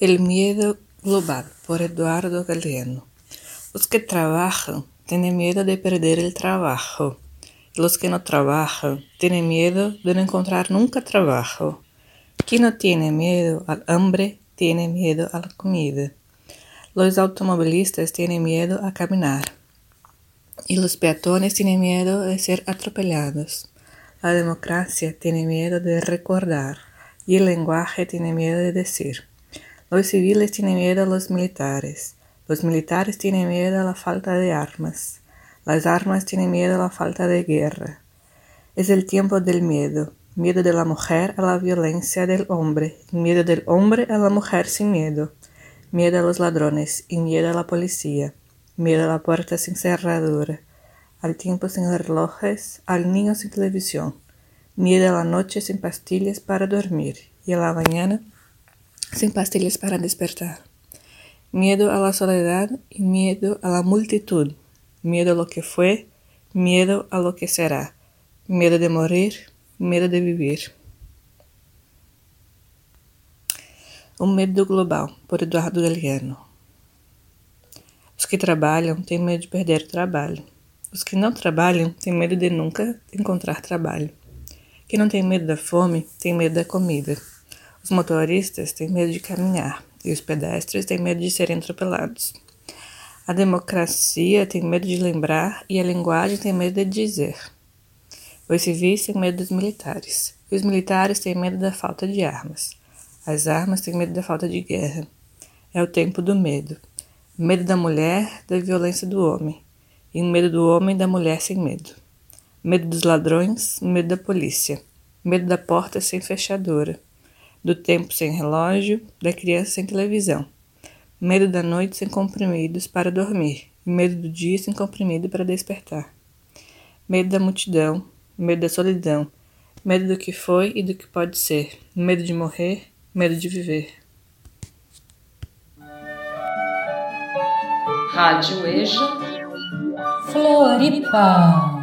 El miedo global por Eduardo Galeano. Los que trabajan tienen miedo de perder el trabajo. Los que no trabajan tienen miedo de no encontrar nunca trabajo. Quien no tiene miedo al hambre tiene miedo a la comida. Los automovilistas tienen miedo a caminar. Y los peatones tienen miedo de ser atropellados. La democracia tiene miedo de recordar. Y el lenguaje tiene miedo de decir. Los civiles tienen miedo a los militares. Los militares tienen miedo a la falta de armas. Las armas tienen miedo a la falta de guerra. Es el tiempo del miedo. Miedo de la mujer a la violencia del hombre. Miedo del hombre a la mujer sin miedo. Miedo a los ladrones y miedo a la policía. Miedo a la puerta sin cerradura. Al tiempo sin relojes, al niño sin televisión. Miedo a la noche sin pastillas para dormir y a la mañana sin pastillas para despertar. Miedo a la soledad y miedo a la multitud. Miedo a lo que fue, miedo a lo que será. Miedo de morir, medo de viver. O Medo Global, por Eduardo Galeano. Os que trabalham têm medo de perder o trabalho. Os que não trabalham têm medo de nunca encontrar trabalho. Quem não tem medo da fome tem medo da comida. Os motoristas têm medo de caminhar e os pedestres têm medo de serem atropelados. A democracia tem medo de lembrar e a linguagem tem medo de dizer. Os civis têm medo dos militares os militares têm medo da falta de armas. As armas têm medo da falta de guerra. É o tempo do medo. Medo da mulher, da violência do homem. E medo do homem da mulher sem medo. Medo dos ladrões, medo da polícia. Medo da porta sem fechadura do tempo sem relógio, da criança sem televisão, medo da noite sem comprimidos para dormir, e medo do dia sem comprimido para despertar, medo da multidão, medo da solidão, medo do que foi e do que pode ser, medo de morrer, medo de viver. Rádio EJA. Floripa